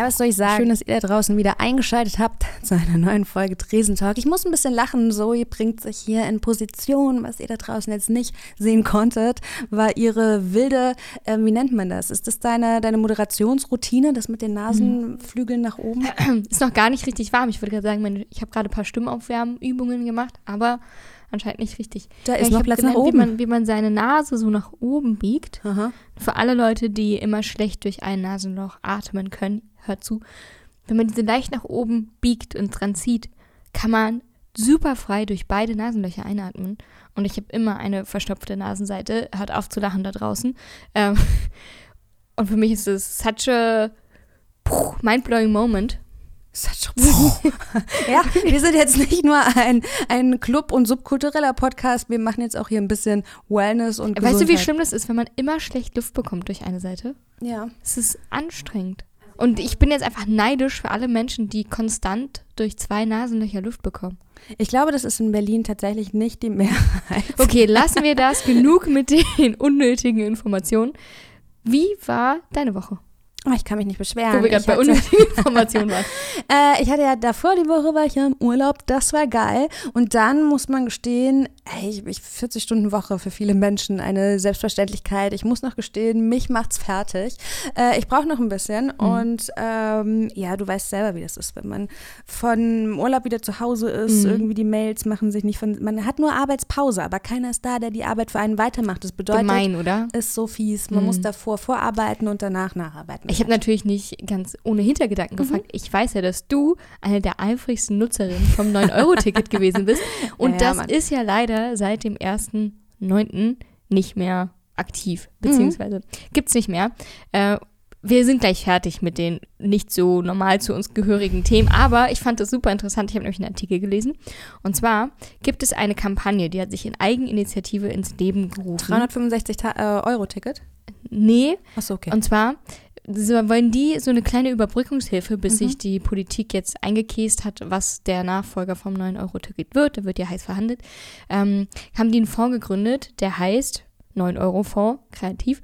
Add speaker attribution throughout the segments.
Speaker 1: Ja, was soll ich sagen? Schön, dass ihr da draußen wieder eingeschaltet habt zu einer neuen Folge Tresentalk. Ich muss ein bisschen lachen. Zoe bringt sich hier in Position. Was ihr da draußen jetzt nicht sehen konntet, war ihre wilde, äh, wie nennt man das? Ist das deine, deine Moderationsroutine, das mit den Nasenflügeln nach oben?
Speaker 2: Ist noch gar nicht richtig warm. Ich würde gerade sagen, meine, ich habe gerade ein paar Stimmaufwärmübungen gemacht, aber anscheinend nicht richtig.
Speaker 1: Da ist ja, noch Platz gelernt, nach
Speaker 2: oben. Wie man, wie man seine Nase so nach oben biegt. Aha. Für alle Leute, die immer schlecht durch ein Nasenloch atmen können, hört zu. Wenn man diese leicht nach oben biegt und dran zieht, kann man super frei durch beide Nasenlöcher einatmen. Und ich habe immer eine verstopfte Nasenseite. Hört auf zu lachen da draußen. Ähm, und für mich ist es such a mind-blowing Moment.
Speaker 1: ja, wir sind jetzt nicht nur ein, ein Club- und subkultureller Podcast, wir machen jetzt auch hier ein bisschen Wellness und
Speaker 2: Weißt du, wie schlimm das ist, wenn man immer schlecht Luft bekommt durch eine Seite?
Speaker 1: Ja.
Speaker 2: Es ist anstrengend. Und ich bin jetzt einfach neidisch für alle Menschen, die konstant durch zwei Nasenlöcher Luft bekommen.
Speaker 1: Ich glaube, das ist in Berlin tatsächlich nicht die Mehrheit.
Speaker 2: Okay, lassen wir das. Genug mit den unnötigen Informationen. Wie war deine Woche?
Speaker 1: Oh, ich kann mich nicht beschweren.
Speaker 2: Wo wir gerade bei unnötigen Informationen waren.
Speaker 1: äh, ich hatte ja davor die Woche war ich ja im Urlaub, das war geil. Und dann muss man gestehen, ey, ich, 40 Stunden Woche für viele Menschen eine Selbstverständlichkeit. Ich muss noch gestehen, mich macht's fertig. Äh, ich brauche noch ein bisschen. Mhm. Und ähm, ja, du weißt selber, wie das ist, wenn man von Urlaub wieder zu Hause ist, mhm. irgendwie die Mails machen sich nicht von. Man hat nur Arbeitspause, aber keiner ist da, der die Arbeit für einen weitermacht. Das bedeutet,
Speaker 2: Gemein, oder?
Speaker 1: Ist so fies. Man mhm. muss davor vorarbeiten und danach nacharbeiten.
Speaker 2: Ich habe natürlich nicht ganz ohne Hintergedanken mhm. gefragt. Ich weiß ja, dass du eine der eifrigsten Nutzerinnen vom 9-Euro-Ticket gewesen bist. Und ja, das Mann. ist ja leider seit dem 1.9. nicht mehr aktiv, beziehungsweise mhm. gibt es nicht mehr. Äh, wir sind gleich fertig mit den nicht so normal zu uns gehörigen Themen, aber ich fand das super interessant. Ich habe nämlich einen Artikel gelesen. Und zwar gibt es eine Kampagne, die hat sich in Eigeninitiative ins Leben gerufen.
Speaker 1: 365 Ta äh, Euro Ticket?
Speaker 2: Nee.
Speaker 1: Achso, okay.
Speaker 2: Und zwar so wollen die so eine kleine Überbrückungshilfe, bis mhm. sich die Politik jetzt eingekäst hat, was der Nachfolger vom 9-Euro-Ticket wird, da wird ja heiß verhandelt, ähm, haben die einen Fonds gegründet, der heißt 9-Euro-Fonds, kreativ.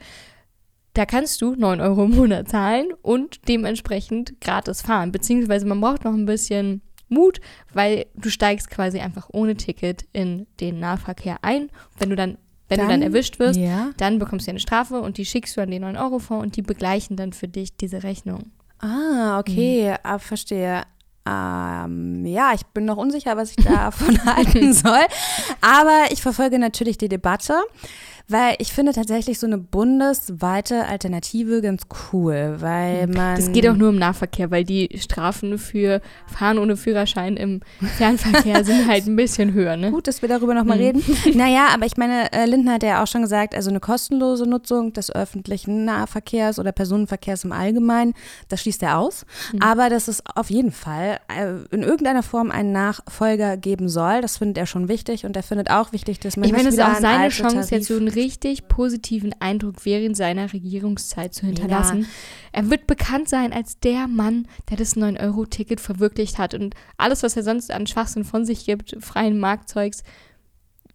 Speaker 2: Da kannst du 9 Euro im Monat zahlen und dementsprechend gratis fahren. Beziehungsweise man braucht noch ein bisschen Mut, weil du steigst quasi einfach ohne Ticket in den Nahverkehr ein. Wenn du dann wenn dann, du dann erwischt wirst, ja. dann bekommst du eine Strafe und die schickst du an den 9-Euro-Fonds und die begleichen dann für dich diese Rechnung.
Speaker 1: Ah, okay, mhm. ah, verstehe. Ähm, ja, ich bin noch unsicher, was ich davon halten soll. Aber ich verfolge natürlich die Debatte. Weil ich finde tatsächlich so eine bundesweite Alternative ganz cool, weil man.
Speaker 2: Das geht auch nur im Nahverkehr, weil die Strafen für Fahren ohne Führerschein im Fernverkehr sind halt ein bisschen höher, ne?
Speaker 1: Gut, dass wir darüber nochmal mhm. reden. naja, aber ich meine, äh, Lindner hat ja auch schon gesagt, also eine kostenlose Nutzung des öffentlichen Nahverkehrs oder Personenverkehrs im Allgemeinen, das schließt er aus. Mhm. Aber dass es auf jeden Fall äh, in irgendeiner Form einen Nachfolger geben soll, das findet er schon wichtig und er findet auch wichtig, dass man
Speaker 2: ich meine, es ist auch seine Chance, jetzt so ein richtig positiven Eindruck während seiner Regierungszeit zu hinterlassen. Ja. Er wird bekannt sein als der Mann, der das 9-Euro-Ticket verwirklicht hat. Und alles, was er sonst an Schwachsinn von sich gibt, freien Marktzeugs,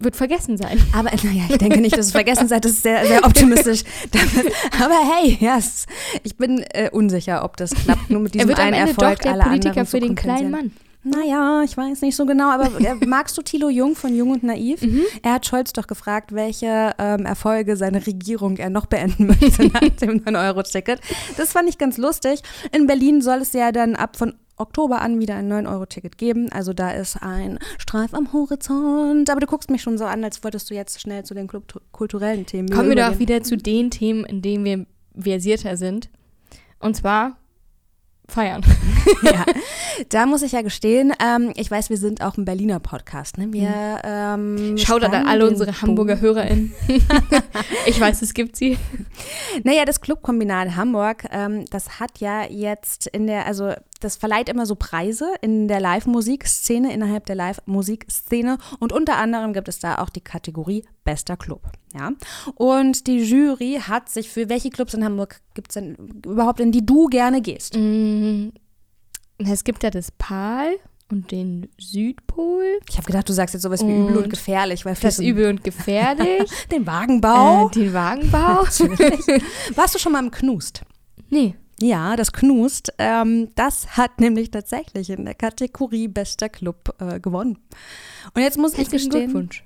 Speaker 2: wird vergessen sein.
Speaker 1: Aber naja, ich denke nicht, dass es vergessen sein Das ist sehr, sehr optimistisch. Aber hey, yes, ich bin äh, unsicher, ob das klappt. Nur mit diesem er wird am Ende Erfolg
Speaker 2: doch der Politiker für den kleinen Mann.
Speaker 1: Naja, ich weiß nicht so genau, aber magst du Thilo Jung von Jung und Naiv? Mhm. Er hat Scholz doch gefragt, welche ähm, Erfolge seine Regierung er noch beenden möchte nach dem 9-Euro-Ticket. Das fand ich ganz lustig. In Berlin soll es ja dann ab von Oktober an wieder ein 9-Euro-Ticket geben. Also da ist ein Streif am Horizont. Aber du guckst mich schon so an, als wolltest du jetzt schnell zu den kulturellen Themen
Speaker 2: Kommen wir doch wieder zu den Themen, in denen wir versierter sind. Und zwar feiern.
Speaker 1: ja, da muss ich ja gestehen, ähm, ich weiß, wir sind auch ein Berliner Podcast. Ne? Wir,
Speaker 2: ähm, Schaut an alle unsere Hamburger HörerInnen. ich weiß, es gibt sie.
Speaker 1: Naja, das Clubkombinat Hamburg, ähm, das hat ja jetzt in der, also das verleiht immer so Preise in der Live-Musikszene, innerhalb der Live-Musikszene. Und unter anderem gibt es da auch die Kategorie Bester Club. Ja? Und die Jury hat sich für welche Clubs in Hamburg gibt es denn überhaupt, in die du gerne gehst?
Speaker 2: Mm, es gibt ja das PAL und den Südpol.
Speaker 1: Ich habe gedacht, du sagst jetzt sowas wie übel und gefährlich. Weil
Speaker 2: das übel und gefährlich.
Speaker 1: den Wagenbau.
Speaker 2: Äh, den Wagenbau.
Speaker 1: Warst du schon mal im Knust?
Speaker 2: Nee.
Speaker 1: Ja, das Knust. Ähm, das hat nämlich tatsächlich in der Kategorie Bester Club äh, gewonnen. Und jetzt muss ich gestehen,
Speaker 2: Glückwunsch.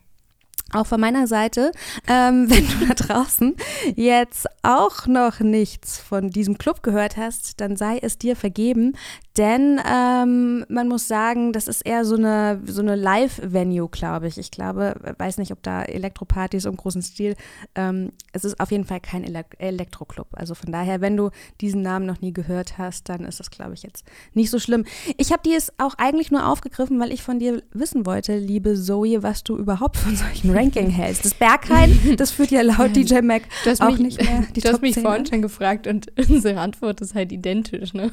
Speaker 1: auch von meiner Seite, ähm, wenn du da draußen jetzt auch noch nichts von diesem Club gehört hast, dann sei es dir vergeben, denn ähm, man muss sagen, das ist eher so eine, so eine Live-Venue, glaube ich. Ich glaube, weiß nicht, ob da Elektropartys im großen Stil, ähm, es ist auf jeden Fall kein Ele Elektroclub. Also von daher, wenn du diesen Namen noch nie gehört hast, dann ist das, glaube ich, jetzt nicht so schlimm. Ich habe dir es auch eigentlich nur aufgegriffen, weil ich von dir wissen wollte, liebe Zoe, was du überhaupt von solchen Ranking hältst. Das Berghain, das führt ja laut DJ Mac
Speaker 2: hast
Speaker 1: auch
Speaker 2: mich,
Speaker 1: nicht mehr die
Speaker 2: du hast
Speaker 1: Top
Speaker 2: mich
Speaker 1: 10
Speaker 2: vorhin schon gefragt und unsere Antwort ist halt identisch, ne?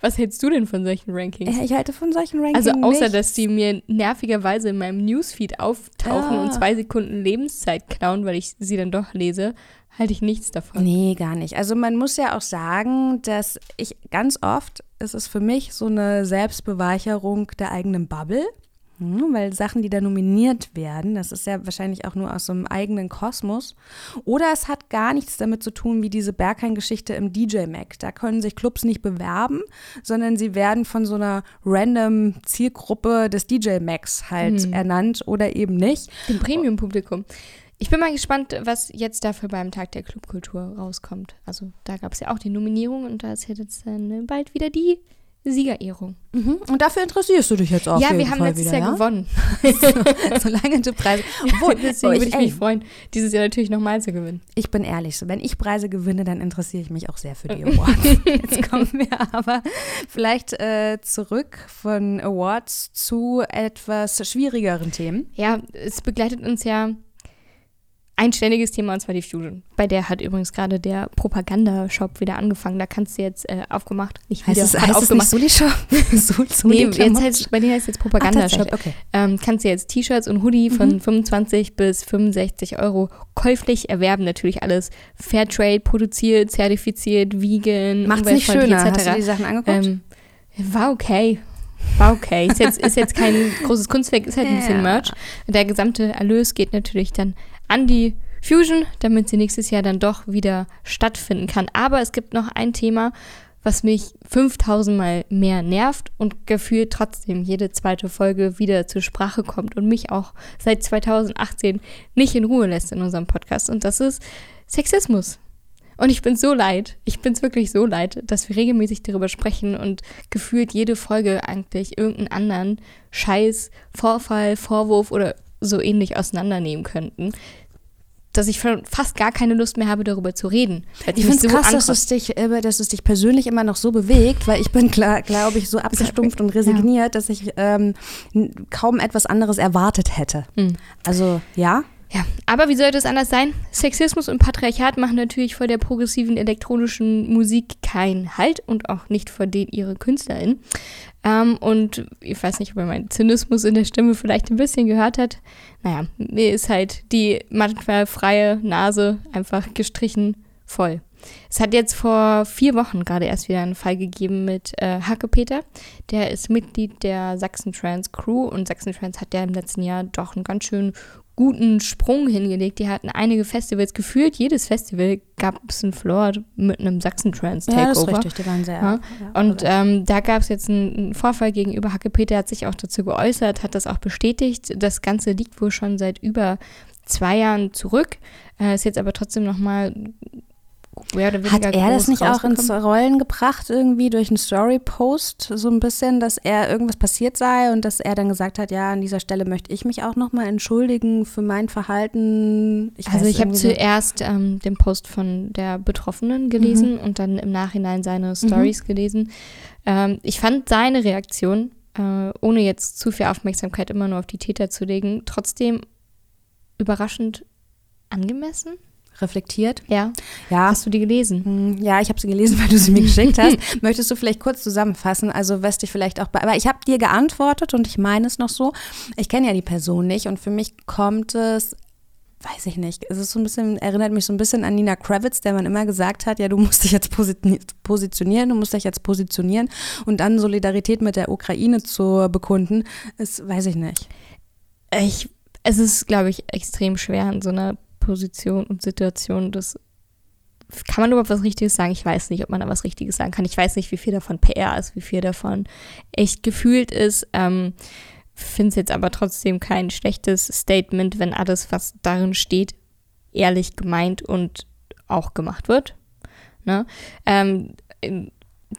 Speaker 2: Was hältst du denn von solchen Rankings?
Speaker 1: Ich halte von solchen Rankings
Speaker 2: Also außer,
Speaker 1: nichts.
Speaker 2: dass die mir nervigerweise in meinem Newsfeed auftauchen
Speaker 1: Ja.
Speaker 2: und zwei Sekunden Lebenszeit klauen, weil ich sie dann doch lese, halte ich nichts davon.
Speaker 1: Nee, gar nicht. Also man muss ja auch sagen, dass ich ganz oft ist es für mich so eine Selbstbeweihcherung der eigenen Bubble. Hm, Weil Sachen, die da nominiert werden, das ist ja wahrscheinlich auch nur aus so einem eigenen Kosmos. Oder es hat gar nichts damit zu tun, wie diese Berghain-Geschichte im DJ-Mac. Da können sich Clubs nicht bewerben, sondern sie werden von so einer random Zielgruppe des DJ-Macs halt ernannt oder eben nicht.
Speaker 2: Dem Premium-Publikum. Ich bin mal gespannt, was jetzt dafür beim Tag der Clubkultur rauskommt. Also da gab es ja auch die Nominierung und da ist jetzt dann bald wieder die Siegerehrung.
Speaker 1: Mhm. Und dafür interessierst du dich jetzt auch.
Speaker 2: ja, wir haben letztes Jahr gewonnen.
Speaker 1: Solange du Preise. Obwohl,
Speaker 2: Deswegen
Speaker 1: oh,
Speaker 2: würde
Speaker 1: ich,
Speaker 2: ich mich
Speaker 1: ey,
Speaker 2: freuen, dieses Jahr natürlich nochmal zu gewinnen.
Speaker 1: ich bin ehrlich, so, wenn ich Preise gewinne, dann interessiere ich mich auch sehr für die Awards. Jetzt kommen wir aber vielleicht äh, zurück von Awards zu etwas schwierigeren Themen.
Speaker 2: Ja, es begleitet uns ja ein ständiges Thema und zwar die Fusion. Bei der hat übrigens gerade der Propaganda-Shop wieder angefangen. Da kannst du jetzt äh, aufgemacht, nicht
Speaker 1: Heißt
Speaker 2: wieder,
Speaker 1: es,
Speaker 2: hat
Speaker 1: heißt es nicht
Speaker 2: aufgemacht.
Speaker 1: Soli-Shop? Sol, Soli
Speaker 2: nee, jetzt heißt, bei denen heißt es jetzt
Speaker 1: Ach,
Speaker 2: Propaganda-Shop.
Speaker 1: okay.
Speaker 2: ähm, kannst du jetzt T-Shirts und Hoodie von 25 bis 65 Euro käuflich erwerben. Natürlich alles Fairtrade produziert, zertifiziert, vegan,
Speaker 1: Macht's nicht schöner. Hast
Speaker 2: etc.
Speaker 1: du die Sachen angeguckt?
Speaker 2: Ähm, war okay. War okay. Ist jetzt, ist jetzt kein großes Kunstwerk, ist halt ein bisschen. Merch. Der gesamte Erlös geht natürlich dann an die Fusion, damit sie nächstes Jahr dann doch wieder stattfinden kann. Aber es gibt noch ein Thema, was mich 5000 Mal mehr nervt und gefühlt trotzdem jede zweite Folge wieder zur Sprache kommt und mich auch seit 2018 nicht in Ruhe lässt in unserem Podcast. Und das ist Sexismus. Und ich bin so leid, ich bin's wirklich so leid, dass wir regelmäßig darüber sprechen und gefühlt jede Folge eigentlich irgendeinen anderen Scheiß, Vorfall, Vorwurf oder so ähnlich auseinandernehmen könnten. Dass ich schon fast gar keine Lust mehr habe, darüber zu reden.
Speaker 1: Ich finde es
Speaker 2: so
Speaker 1: krass, dass es, dich, dass es dich persönlich immer noch so bewegt, weil ich bin, glaube ich, so abgestumpft und resigniert, dass ich ähm, kaum etwas anderes erwartet hätte.
Speaker 2: Hm.
Speaker 1: Also, ja.
Speaker 2: Ja, aber wie sollte es anders sein? Sexismus und Patriarchat machen natürlich vor der progressiven elektronischen Musik keinen Halt und auch nicht vor den ihre KünstlerInnen. Ähm, und ich weiß nicht, ob man meinen Zynismus in der Stimme vielleicht ein bisschen gehört hat. Naja, mir ist halt die manchmal freie Nase einfach gestrichen voll. Es hat jetzt vor vier Wochen gerade erst wieder einen Fall gegeben mit äh, Hacke Peter. Der ist Mitglied der Sachsen Trans Crew und Sachsen Trans hat ja im letzten Jahr doch einen ganz schön guten Sprung hingelegt. Die hatten einige Festivals geführt. Jedes Festival gab es einen Floor mit einem Sachsen Trans Takeover.
Speaker 1: Ja, das ist richtig. Die waren sehr.
Speaker 2: Ja.
Speaker 1: ja,
Speaker 2: Und ähm, da gab es jetzt einen, Vorfall gegenüber Hacke Peter, hat sich auch dazu geäußert, hat das auch bestätigt. Das Ganze liegt wohl schon seit über zwei Jahren zurück, äh, ist jetzt aber trotzdem nochmal mehr oder weniger
Speaker 1: Hat er das nicht auch ins. Rollen gebracht, irgendwie durch einen Story-Post, so ein bisschen, dass er irgendwas passiert sei und dass er dann gesagt hat, ja, an dieser Stelle möchte ich mich auch nochmal entschuldigen für mein Verhalten. Ich
Speaker 2: Also ich habe zuerst ähm, den Post von der Betroffenen gelesen und dann im Nachhinein seine Stories gelesen. Ähm, ich fand seine Reaktion, äh, ohne jetzt zu viel Aufmerksamkeit immer nur auf die Täter zu legen, trotzdem überraschend angemessen.
Speaker 1: Reflektiert.
Speaker 2: Ja.
Speaker 1: Ja,
Speaker 2: Hast du die gelesen?
Speaker 1: Hm, Ja, ich habe sie gelesen, weil du sie mir geschickt hast. Möchtest du vielleicht kurz zusammenfassen? Also, was dich vielleicht auch bei. Aber ich habe dir geantwortet und ich meine es noch so. Ich kenne ja die Person nicht und für mich kommt es. Weiß ich nicht. Es ist so ein bisschen, erinnert mich so ein bisschen an Nina Kravitz, der man immer gesagt hat, ja, du musst dich jetzt posi- positionieren, du musst dich jetzt positionieren und dann Solidarität mit der Ukraine zu bekunden, ist, weiß ich nicht.
Speaker 2: Ich, es ist, glaube ich, extrem schwer in so einer Position und Situation das kann man überhaupt was Richtiges sagen? Ich weiß nicht, ob man da was Richtiges sagen kann. Ich weiß nicht, wie viel davon PR ist, wie viel davon echt gefühlt ist. Ähm, Finde es jetzt aber trotzdem kein schlechtes Statement, wenn alles, was darin steht, ehrlich gemeint und auch gemacht wird. Ne? Ähm,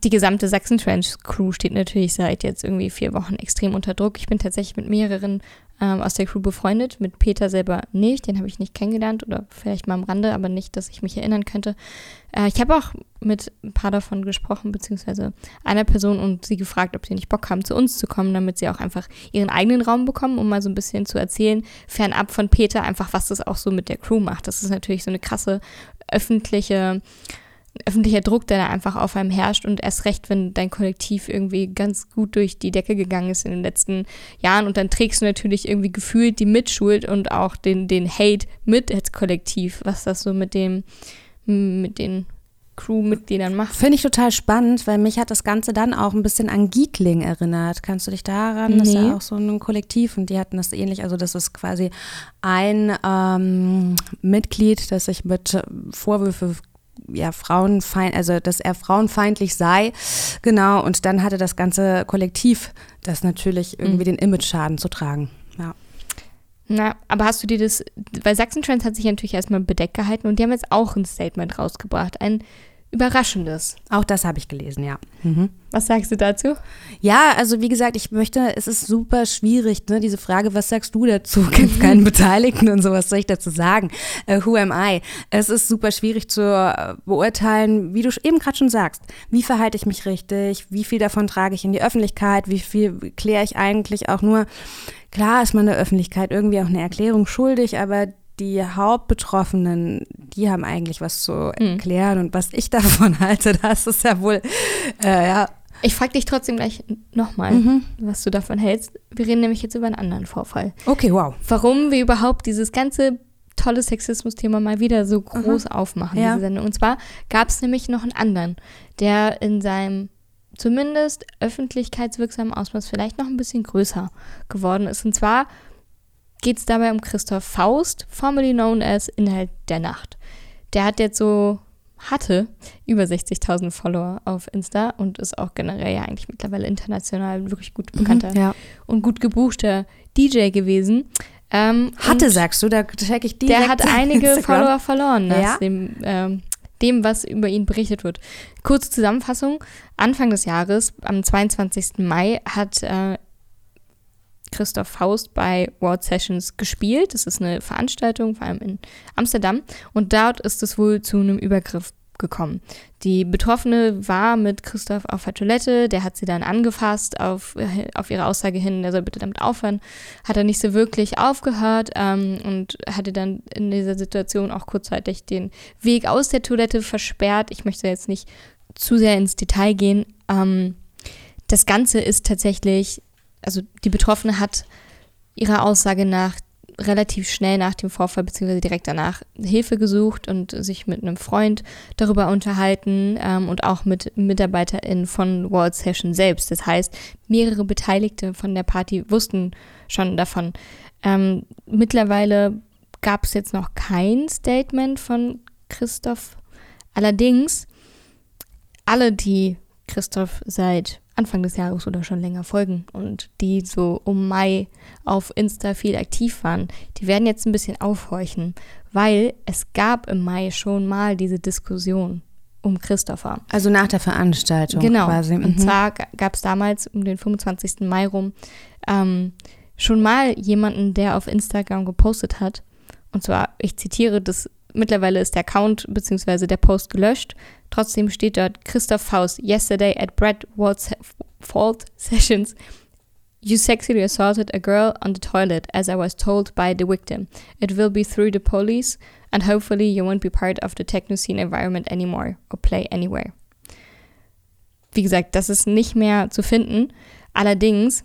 Speaker 2: die gesamte Sachsen-Trench-Crew steht natürlich seit jetzt irgendwie vier Wochen extrem unter Druck. Ich bin tatsächlich mit mehreren ähm, aus der Crew befreundet, mit Peter selber nicht, den habe ich nicht kennengelernt oder vielleicht mal am Rande, aber nicht, dass ich mich erinnern könnte. Äh, ich habe auch mit ein paar davon gesprochen, beziehungsweise einer Person und sie gefragt, ob sie nicht Bock haben, zu uns zu kommen, damit sie auch einfach ihren eigenen Raum bekommen, um mal so ein bisschen zu erzählen, fernab von Peter, einfach was das auch so mit der Crew macht. Das ist natürlich so eine krasse öffentliche öffentlicher Druck, der da einfach auf einem herrscht und erst recht, wenn dein Kollektiv irgendwie ganz gut durch die Decke gegangen ist in den letzten Jahren und dann trägst du natürlich irgendwie gefühlt die Mitschuld und auch den, den Hate mit als Kollektiv, was das so mit dem, mit den Crewmitgliedern macht.
Speaker 1: Finde ich total spannend, weil mich hat das Ganze dann auch ein bisschen an Gietling erinnert. Kannst du dich daran? Nee. Das ist ja auch so ein Kollektiv und die hatten das ähnlich. Also das ist quasi ein ähm, Mitglied, das sich mit Vorwürfe ja, frauenfeind, also dass er frauenfeindlich sei. Genau, und dann hatte das ganze Kollektiv das natürlich irgendwie mhm. den Image-Schaden zu tragen. Ja.
Speaker 2: Na, aber hast du dir das, weil Sachsen-Trends hat sich natürlich erstmal bedeckt gehalten und die haben jetzt auch ein Statement rausgebracht. Ein Überraschendes.
Speaker 1: Auch das habe ich gelesen, ja. Mhm.
Speaker 2: Was sagst du dazu?
Speaker 1: Ja, also wie gesagt, ich möchte, es ist super schwierig, ne, diese Frage, was sagst du dazu? Kennst keinen Beteiligten und so, was soll ich dazu sagen? Uh, who am I? Es ist super schwierig zu äh, beurteilen, wie du eben gerade schon sagst. Wie verhalte ich mich richtig? Wie viel davon trage ich in die Öffentlichkeit? Wie viel kläre ich eigentlich auch nur? Klar ist man der Öffentlichkeit irgendwie auch eine Erklärung schuldig, aber die Hauptbetroffenen, die haben eigentlich was zu mhm. erklären. Mhm. Und was ich davon halte, das ist ja wohl, äh, ja.
Speaker 2: Ich frage dich trotzdem gleich nochmal, mhm. was du davon hältst. Wir reden nämlich jetzt über einen anderen Vorfall.
Speaker 1: Okay, wow.
Speaker 2: Warum wir überhaupt dieses ganze tolle Sexismus-Thema mal wieder so groß mhm. aufmachen, ja. diese Sendung. Und zwar gab es nämlich noch einen anderen, der in seinem zumindest öffentlichkeitswirksamen Ausmaß vielleicht noch ein bisschen größer geworden ist. Und zwar geht es dabei um Christoph Faust, formerly known as Inhalt der Nacht. Der hat jetzt so, hatte über 60.000 Follower auf Insta und ist auch generell ja eigentlich mittlerweile international wirklich gut mhm, bekannter mhm, ja. und gut gebuchter DJ gewesen.
Speaker 1: Ähm, hatte, sagst du, da check ich
Speaker 2: die. Der hat einige Instagram. Follower verloren nach ja. dem, ähm, dem, was über ihn berichtet wird. Kurze Zusammenfassung. Anfang des Jahres, am 22. Mai, hat äh, Christoph Faust bei World Sessions gespielt. Das ist eine Veranstaltung, vor allem in Amsterdam. Und dort ist es wohl zu einem Übergriff gekommen. Die Betroffene war mit Christoph auf der Toilette, der hat sie dann angefasst auf, auf ihre Aussage hin, er soll bitte damit aufhören. Hat er nicht so wirklich aufgehört ähm, und hatte dann in dieser Situation auch kurzzeitig den Weg aus der Toilette versperrt. Ich möchte jetzt nicht zu sehr ins Detail gehen. Ähm, das Ganze ist tatsächlich also die Betroffene hat ihrer Aussage nach relativ schnell nach dem Vorfall beziehungsweise direkt danach Hilfe gesucht und sich mit einem Freund darüber unterhalten ähm, und auch mit MitarbeiterInnen von World Session selbst. Das heißt, mehrere Beteiligte von der Party wussten schon davon. Ähm, mittlerweile gab es jetzt noch kein Statement von Christoph. Allerdings, alle, die Christoph seit Anfang des Jahres oder schon länger folgen und die so um Mai auf Insta viel aktiv waren, die werden jetzt ein bisschen aufhorchen, weil es gab im Mai schon mal diese Diskussion um Christopher.
Speaker 1: Also nach der Veranstaltung
Speaker 2: genau. quasi. Mhm. Und zwar gab es damals um den 25. Mai rum ähm, schon mal jemanden, der auf Instagram gepostet hat. Und zwar, ich zitiere, das mittlerweile ist der Account bzw. der Post gelöscht. Trotzdem steht dort Christoph Faust, yesterday at Brad Wald's Fault Sessions. You sexually assaulted a girl on the toilet, as I was told by the victim. It will be through the police, and hopefully you won't be part of the techno scene environment anymore or play anywhere. Wie gesagt, das ist nicht mehr zu finden. Allerdings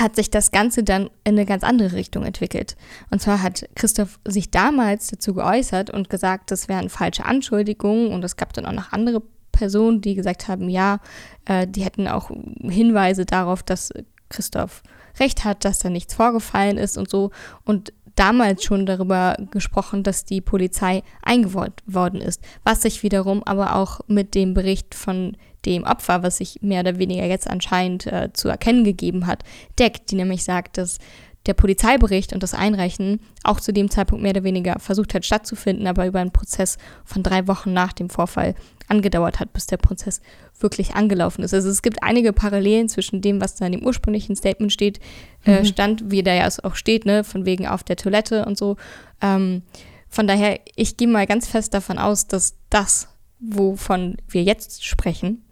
Speaker 2: hat sich das Ganze dann in eine ganz andere Richtung entwickelt. Und zwar hat Christoph sich damals dazu geäußert und gesagt, das wären falsche Anschuldigungen und es gab dann auch noch andere Personen, die gesagt haben, ja, äh, die hätten auch Hinweise darauf, dass Christoph recht hat, dass da nichts vorgefallen ist und so. Und damals schon darüber gesprochen, dass die Polizei eingeworden ist, was sich wiederum aber auch mit dem Bericht von dem Opfer, was sich mehr oder weniger jetzt anscheinend äh, zu erkennen gegeben hat, deckt, die nämlich sagt, dass der Polizeibericht und das Einreichen auch zu dem Zeitpunkt mehr oder weniger versucht hat stattzufinden, aber über einen Prozess von drei Wochen nach dem Vorfall angedauert hat, bis der Prozess wirklich angelaufen ist. Also es gibt einige Parallelen zwischen dem, was da in dem ursprünglichen Statement steht, äh, mhm. stand, wie da ja auch steht, ne, von wegen auf der Toilette und so. Ähm, von daher, ich gehe mal ganz fest davon aus, dass das, wovon wir jetzt sprechen,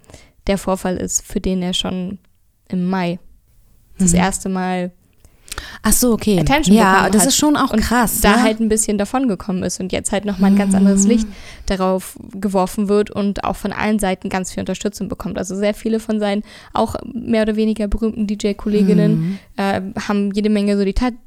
Speaker 2: der Vorfall ist, für den er schon im Mai das mhm. erste Mal
Speaker 1: Ach so, okay. Attention ja, das ist schon auch krass.
Speaker 2: Und da ne? halt ein bisschen davon gekommen ist und jetzt halt nochmal ein ganz anderes Licht darauf geworfen wird und auch von allen Seiten ganz viel Unterstützung bekommt. Also sehr viele von seinen auch mehr oder weniger berühmten DJ-Kolleginnen mhm. äh, haben jede Menge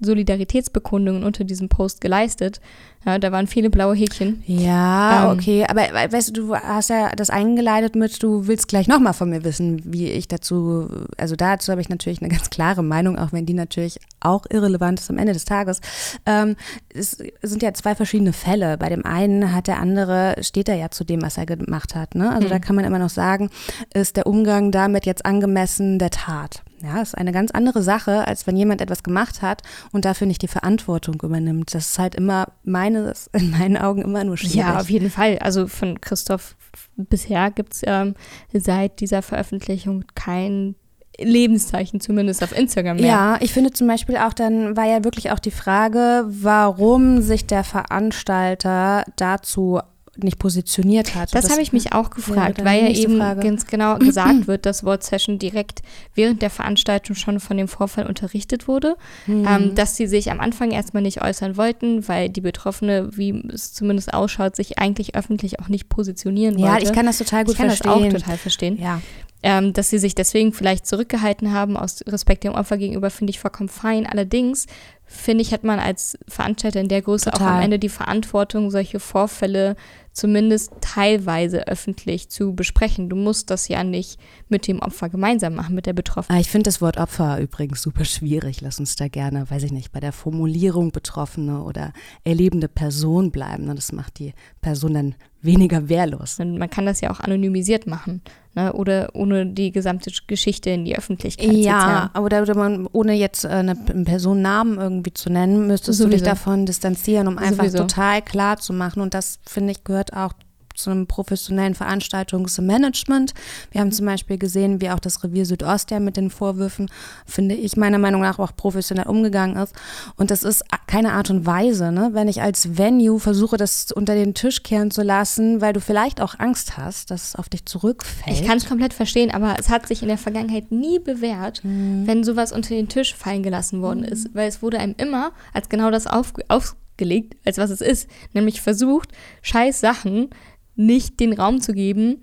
Speaker 2: Solidaritätsbekundungen unter diesem Post geleistet. Ja, da waren viele blaue Häkchen.
Speaker 1: Ja, ähm, okay. Aber weißt du, du hast ja das eingeleitet mit, du willst gleich nochmal von mir wissen, wie ich dazu, also dazu habe ich natürlich eine ganz klare Meinung, auch wenn die natürlich auch irrelevant ist am Ende des Tages. Ähm, es sind ja zwei verschiedene Fälle. Bei dem einen hat der andere, steht er ja zu dem, was er gemacht hat. Ne? Also mhm. da kann man immer noch sagen, ist der Umgang damit jetzt angemessen der Tat. Ja, ist eine ganz andere Sache, als wenn jemand etwas gemacht hat und dafür nicht die Verantwortung übernimmt. Das ist halt immer meines, in meinen Augen immer nur schwierig.
Speaker 2: Ja, auf jeden Fall. Also von Christoph bisher gibt es ähm, seit dieser Veröffentlichung kein Lebenszeichen, zumindest auf Instagram. Mehr.
Speaker 1: Ja, ich finde zum Beispiel auch, dann war ja wirklich auch die Frage, warum sich der Veranstalter dazu nicht positioniert hat.
Speaker 2: Das, das habe ich mich auch gefragt, weil ja eben Frage. ganz genau gesagt wird, dass Word Session direkt während der Veranstaltung schon von dem Vorfall unterrichtet wurde, mhm. ähm, dass sie sich am Anfang erstmal nicht äußern wollten, weil die Betroffene, wie es zumindest ausschaut, sich eigentlich öffentlich auch nicht positionieren wollte.
Speaker 1: Ja, ich kann das total gut
Speaker 2: ich kann
Speaker 1: verstehen.
Speaker 2: Das auch total verstehen.
Speaker 1: Ja.
Speaker 2: Ähm, dass sie sich deswegen vielleicht zurückgehalten haben aus Respekt dem Opfer gegenüber, finde ich vollkommen fein. Allerdings finde ich, hat man als Veranstalter in der Größe Total. auch am Ende die Verantwortung, solche Vorfälle zumindest teilweise öffentlich zu besprechen. Du musst das ja nicht mit dem Opfer gemeinsam machen, mit der Betroffenen.
Speaker 1: Ah, ich finde das Wort Opfer übrigens super schwierig. Lass uns da gerne, weiß ich nicht, bei der Formulierung Betroffene oder erlebende Person bleiben. Das macht die Person dann weniger wehrlos.
Speaker 2: Man kann das ja auch anonymisiert machen ne? oder ohne die gesamte Geschichte in die Öffentlichkeit
Speaker 1: ja, zu oder, oder man, ohne jetzt äh, eine, einen Personennamen irgendwie zu nennen, müsstest Sowieso. du dich davon distanzieren, um einfach Sowieso. total klar zu machen. Und das, finde ich, gehört auch zu einem professionellen Veranstaltungsmanagement. Wir haben zum Beispiel gesehen, wie auch das Revier Südost ja mit den Vorwürfen, finde ich, meiner Meinung nach auch professionell umgegangen ist. Und das ist keine Art und Weise, ne? wenn ich als Venue versuche, das unter den Tisch kehren zu lassen, weil du vielleicht auch Angst hast, dass es auf dich zurückfällt.
Speaker 2: Ich kann es komplett verstehen, aber es hat sich in der Vergangenheit nie bewährt, mhm. wenn sowas unter den Tisch fallen gelassen worden mhm. ist, weil es wurde einem immer als genau das auf, aufgelegt, als was es ist, nämlich versucht, scheiß Sachen nicht den Raum zu geben,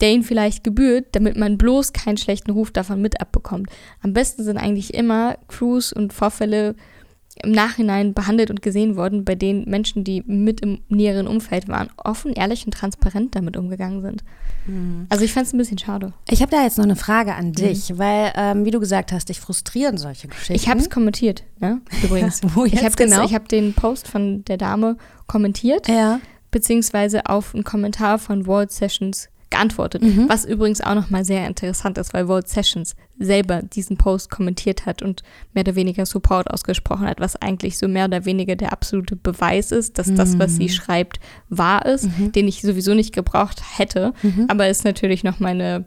Speaker 2: der ihnen vielleicht gebührt, damit man bloß keinen schlechten Ruf davon mit abbekommt. Am besten sind eigentlich immer Crews und Vorfälle im Nachhinein behandelt und gesehen worden, bei denen Menschen, die mit im näheren Umfeld waren, offen, ehrlich und transparent damit umgegangen sind. Mhm. Also ich fand es ein bisschen schade.
Speaker 1: Ich habe da jetzt noch eine Frage an mhm. dich, mhm. weil, ähm, wie du gesagt hast, dich frustrieren solche Geschichten.
Speaker 2: Ich habe es kommentiert, ne? übrigens.
Speaker 1: Wo jetzt
Speaker 2: ich habe
Speaker 1: genau?
Speaker 2: hab den Post von der Dame kommentiert.
Speaker 1: Ja
Speaker 2: beziehungsweise auf einen Kommentar von World Sessions geantwortet. Mhm. Was übrigens auch nochmal sehr interessant ist, weil World Sessions selber diesen Post kommentiert hat und mehr oder weniger Support ausgesprochen hat, was eigentlich so mehr oder weniger der absolute Beweis ist, dass mhm. das, was sie mhm. schreibt, wahr ist, mhm. den ich sowieso nicht gebraucht hätte. Mhm. Aber ist natürlich noch meine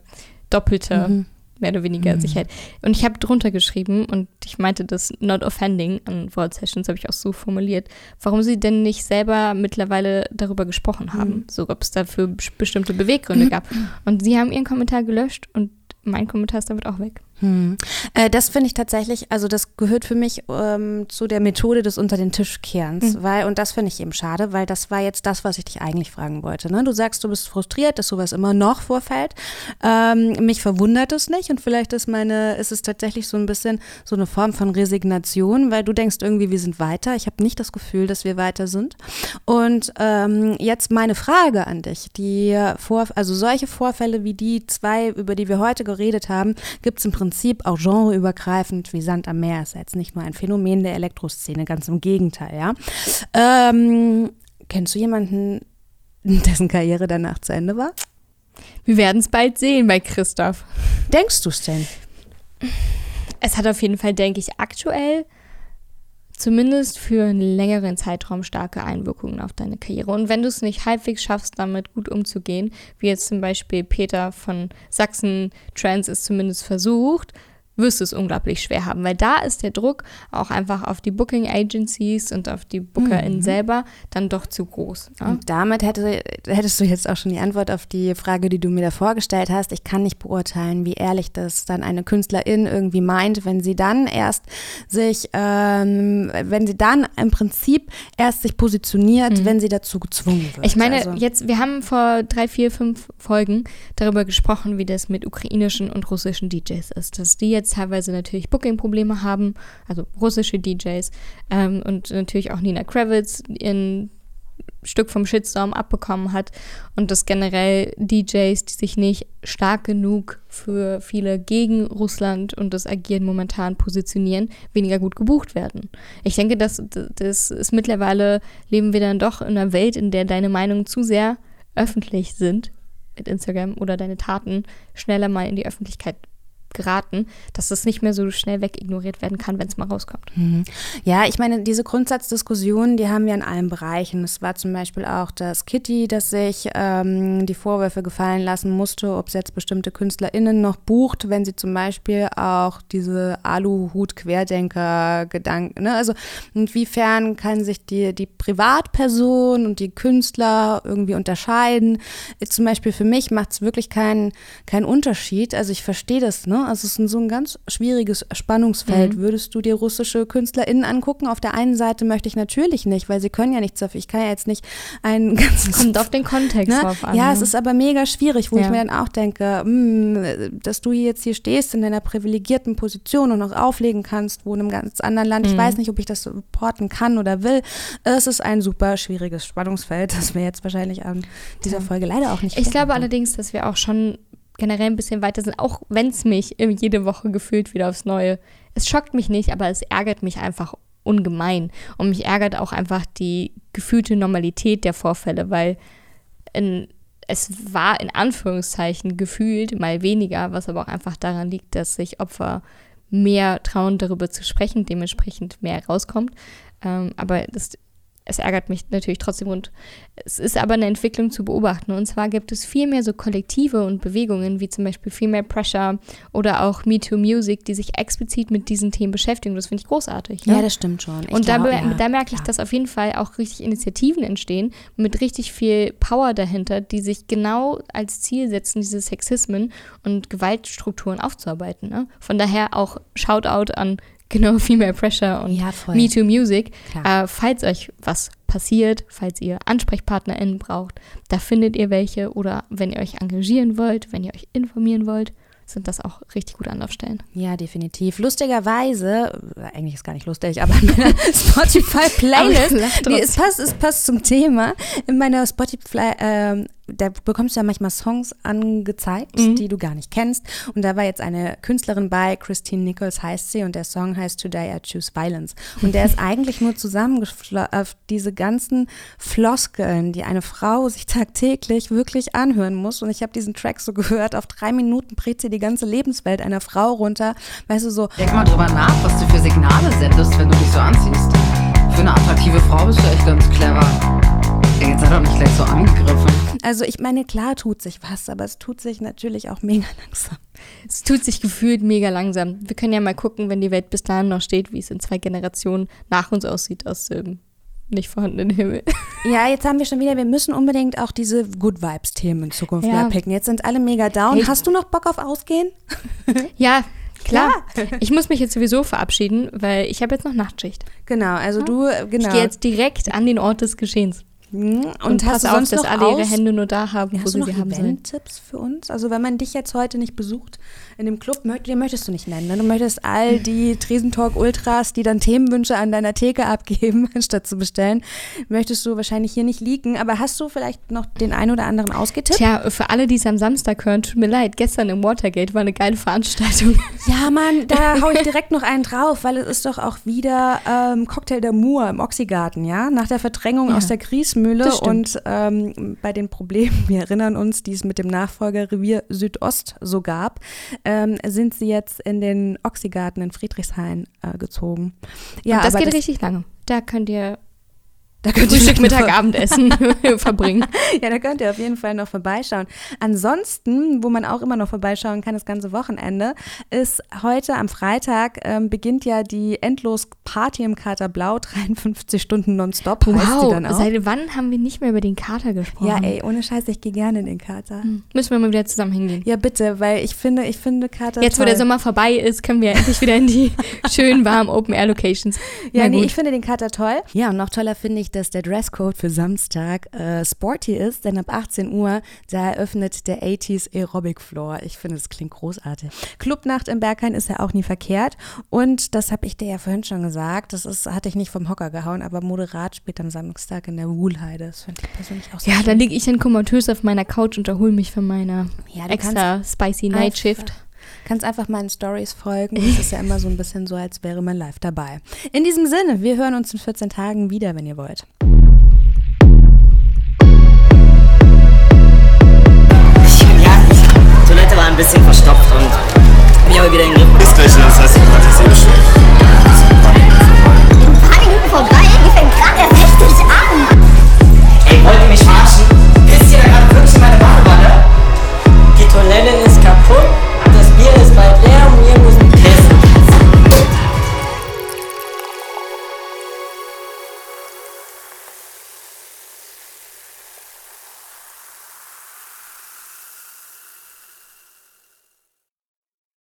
Speaker 2: doppelte mhm mehr oder weniger mhm. Sicherheit. Und ich habe drunter geschrieben und ich meinte das not offending an World Sessions, habe ich auch so formuliert, warum sie denn nicht selber mittlerweile darüber gesprochen haben, mhm. so ob es dafür bestimmte Beweggründe mhm. gab. Und sie haben ihren Kommentar gelöscht und mein Kommentar ist damit auch weg.
Speaker 1: Hm. Äh, das finde ich tatsächlich, also das gehört für mich ähm, zu der Methode des Unter den Tisch kehrens, mhm. weil, und das finde ich eben schade, weil das war jetzt das, was ich dich eigentlich fragen wollte. Ne? Du sagst, du bist frustriert, dass sowas immer noch vorfällt. Ähm, mich verwundert es nicht und vielleicht ist meine, ist es tatsächlich so ein bisschen so eine Form von Resignation, weil du denkst irgendwie, wir sind weiter. Ich habe nicht das Gefühl, dass wir weiter sind. Und ähm, jetzt meine Frage an dich, die vor, also solche Vorfälle wie die zwei, über die wir heute geredet haben, gibt es im Prinzip Prinzip auch genreübergreifend wie Sand am Meer. Ist jetzt nicht nur ein Phänomen der Elektroszene, ganz im Gegenteil, ja. Ähm, kennst du jemanden, dessen Karriere danach zu Ende war?
Speaker 2: Wir werden es bald sehen bei Christoph.
Speaker 1: Denkst du es denn?
Speaker 2: Es hat auf jeden Fall, denke ich, aktuell zumindest für einen längeren Zeitraum starke Einwirkungen auf deine Karriere. Und wenn du es nicht halbwegs schaffst, damit gut umzugehen, wie jetzt zum Beispiel Peter von Sachsen Trans es zumindest versucht, wirst du es unglaublich schwer haben, weil da ist der Druck auch einfach auf die Booking Agencies und auf die BookerInnen mhm. selber dann doch zu groß.
Speaker 1: Ja? Und damit hätte, hättest du jetzt auch schon die Antwort auf die Frage, die du mir da vorgestellt hast. Ich kann nicht beurteilen, wie ehrlich das dann eine Künstlerin irgendwie meint, wenn sie dann erst sich, ähm, wenn sie dann im Prinzip erst sich positioniert, mhm. wenn sie dazu gezwungen wird.
Speaker 2: Ich meine, also. jetzt, wir haben vor drei, vier, fünf Folgen darüber gesprochen, wie das mit ukrainischen und russischen DJs ist, dass die jetzt teilweise natürlich Booking-Probleme haben, also russische DJs ähm, und natürlich auch Nina Kravitz ein Stück vom Shitstorm abbekommen hat und dass generell DJs, die sich nicht stark genug für viele gegen Russland und das Agieren momentan positionieren, weniger gut gebucht werden. Ich denke, dass das ist mittlerweile leben wir dann doch in einer Welt, in der deine Meinungen zu sehr öffentlich sind mit Instagram oder deine Taten schneller mal in die Öffentlichkeit geraten, dass das nicht mehr so schnell wegignoriert werden kann, wenn es mal rauskommt.
Speaker 1: Mhm. Ja, ich meine, diese Grundsatzdiskussionen, die haben wir in allen Bereichen. Es war zum Beispiel auch das Kitty, das sich ähm, die Vorwürfe gefallen lassen musste, ob es jetzt bestimmte KünstlerInnen noch bucht, wenn sie zum Beispiel auch diese Aluhut-Querdenker-Gedanken, ne? also inwiefern kann sich die, die Privatperson und die Künstler irgendwie unterscheiden? Zum Beispiel für mich macht es wirklich keinen kein Unterschied. Also ich verstehe das, ne? Also es ist so ein ganz schwieriges Spannungsfeld. Mhm. Würdest du dir russische KünstlerInnen angucken? Auf der einen Seite möchte ich natürlich nicht, weil sie können ja nichts dafür. Ich kann ja jetzt nicht einen ganzen.
Speaker 2: Kommt auf den Kontext ne? drauf an.
Speaker 1: Ja, ne? es ist aber mega schwierig, wo ja. ich mir dann auch denke, mh, hm, dass du jetzt hier stehst in deiner privilegierten Position und noch auflegen kannst, wo in einem ganz anderen Land. Mhm. Ich weiß nicht, ob ich das supporten kann oder will. Es ist ein super schwieriges Spannungsfeld, das wir jetzt wahrscheinlich an dieser Folge leider auch nicht
Speaker 2: Ich glaube allerdings, dass wir auch schon generell ein bisschen weiter sind, auch wenn es mich jede Woche gefühlt wieder aufs Neue. Es schockt mich nicht, aber es ärgert mich einfach ungemein. Und mich ärgert auch einfach die gefühlte Normalität der Vorfälle, weil in, es war in Anführungszeichen gefühlt mal weniger, was aber auch einfach daran liegt, dass sich Opfer mehr trauen, darüber zu sprechen, dementsprechend mehr rauskommt. Ähm, aber das es ärgert mich natürlich trotzdem und es ist aber eine Entwicklung zu beobachten. Und zwar gibt es viel mehr so Kollektive und Bewegungen, wie zum Beispiel Female Pressure oder auch Me Too Music, die sich explizit mit diesen Themen beschäftigen. Das finde ich großartig.
Speaker 1: Ne? Ja, das stimmt schon.
Speaker 2: Ich und glaub, da, ja, da, merke ich, dass auf jeden Fall auch richtig Initiativen entstehen, mit richtig viel Power dahinter, die sich genau als Ziel setzen, diese Sexismen und Gewaltstrukturen aufzuarbeiten. Ne? Von daher auch Shoutout an Genau, Female Pressure und ja, Me Too Music. Äh, falls euch was passiert, falls ihr AnsprechpartnerInnen braucht, da findet ihr welche. Oder wenn ihr euch engagieren wollt, wenn ihr euch informieren wollt, sind das auch richtig gute Anlaufstellen.
Speaker 1: Ja, definitiv. Lustigerweise, eigentlich ist gar nicht lustig, aber in meiner Spotify-Playlist, nee, es passt, es passt zum Thema, in meiner Spotify, äh, da bekommst du ja manchmal Songs angezeigt, mhm. die du gar nicht kennst. Und da war jetzt eine Künstlerin bei, Christine Nichols heißt sie, und der Song heißt Today I Choose Violence. Und der ist eigentlich nur zusammengeflossen auf diese ganzen Floskeln, die eine Frau sich tagtäglich wirklich anhören muss. Und ich habe diesen Track so gehört, auf drei Minuten brät sie die ganze Lebenswelt einer Frau runter. Weißt du, so.
Speaker 3: Denk mal drüber nach, was du für Signale sendest, wenn du dich so anziehst. Für eine attraktive Frau bist du echt ganz clever. Jetzt sei doch nicht gleich so angegriffen.
Speaker 1: Also ich meine, klar tut sich was, aber es tut sich natürlich auch mega langsam.
Speaker 2: Es tut sich gefühlt mega langsam. Wir können ja mal gucken, wenn die Welt bis dahin noch steht, wie es in zwei Generationen nach uns aussieht aus dem nicht vorhandenen Himmel.
Speaker 1: Ja, jetzt haben wir schon wieder, wir müssen unbedingt auch diese Good Vibes-Themen in Zukunft ja. mehr picken. Jetzt sind alle mega down. Hey. Hast du noch Bock auf Ausgehen?
Speaker 2: Ja, Klar. Ich muss mich jetzt sowieso verabschieden, weil ich habe jetzt noch Nachtschicht.
Speaker 1: Genau, also du, genau.
Speaker 2: Ich gehe jetzt direkt an den Ort des Geschehens.
Speaker 1: Mhm.
Speaker 2: Und,
Speaker 1: Und, hast du
Speaker 2: auf,
Speaker 1: sonst
Speaker 2: dass
Speaker 1: noch
Speaker 2: alle ihre Hände nur da haben, wo
Speaker 1: Hast
Speaker 2: sie sie haben sollen.
Speaker 1: Event-Tipps für uns? Also wenn man dich jetzt heute nicht besucht in dem Club, den möchtest du nicht nennen. Ne? Du möchtest all die Tresentalk-Ultras, die dann Themenwünsche an deiner Theke abgeben, statt zu bestellen, möchtest du wahrscheinlich hier nicht leaken. Aber hast du vielleicht noch den einen oder anderen ausgetippt?
Speaker 2: Tja, für alle, die es am Samstag hören, tut mir leid, gestern im Watergate war eine geile Veranstaltung.
Speaker 1: Ja, Mann, da hau ich direkt noch einen drauf, weil es ist doch auch wieder ähm, Cocktail d'Amour im Oxygarten, ja? Nach der Verdrängung
Speaker 2: Ja,
Speaker 1: aus der Griesmühle und ähm, bei den Problemen, wir erinnern uns, die es mit dem Nachfolger Revier Südost so gab, ähm, sind sie jetzt in den Oxygarten in Friedrichshain äh, gezogen. Ja,
Speaker 2: Und das geht richtig lange. Da könnt ihr
Speaker 1: da könnt ihr
Speaker 2: Frühstück, Mittag, Abendessen verbringen.
Speaker 1: Ja, da könnt ihr auf jeden Fall noch vorbeischauen. Ansonsten, wo man auch immer noch vorbeischauen kann, das ganze Wochenende, ist heute am Freitag ähm, beginnt ja die endlos Party im Kater Blau, 53 Stunden nonstop heißt die
Speaker 2: Wow,
Speaker 1: dann auch.
Speaker 2: seit wann haben wir nicht mehr über den Kater gesprochen?
Speaker 1: Ja, ey, ohne Scheiß, ich gehe gerne in den Kater.
Speaker 2: Hm. Müssen wir mal wieder zusammen hingehen.
Speaker 1: Ja, bitte, weil ich finde, ich finde Kater
Speaker 2: Jetzt, wo
Speaker 1: toll.
Speaker 2: der Sommer vorbei ist, können wir endlich wieder in die schönen, warmen Open-Air-Locations.
Speaker 1: Ja,
Speaker 2: Na
Speaker 1: nee,
Speaker 2: gut.
Speaker 1: ich finde den Kater toll. Ja, und noch toller finde ich, dass der Dresscode für Samstag äh, sporty ist, denn ab 18 Uhr, da eröffnet der 80s Aerobic Floor. Ich finde, das klingt großartig. Clubnacht im Berghain ist ja auch nie verkehrt und das habe ich dir ja vorhin schon gesagt, das ist, hatte ich nicht vom Hocker gehauen, aber moderat spät am Samstag in der Wuhlheide. Das finde ich persönlich auch sehr
Speaker 2: Ja, da
Speaker 1: schön.
Speaker 2: liege ich dann komatös auf meiner Couch und erhole mich von meiner
Speaker 1: Ja,
Speaker 2: extra spicy Night Shift.
Speaker 1: Kannst einfach meinen Stories folgen. Es ist ja immer so ein bisschen so, als wäre man live dabei. In diesem Sinne, wir hören uns in 14 Tagen wieder, wenn ihr wollt.
Speaker 4: Ja, Die Toilette war ein bisschen verstopft und hab ich aber wieder in den Griff.
Speaker 5: Ist das heißt, ich hatte es eh beschwert.
Speaker 6: Ein paar Minuten vorbei, die fängt gerade erst richtig an.
Speaker 4: Ey, wollt ihr mich verarschen? Ist ihr da gerade wirklich in meine Badewanne? Die Toilette ist kaputt. my day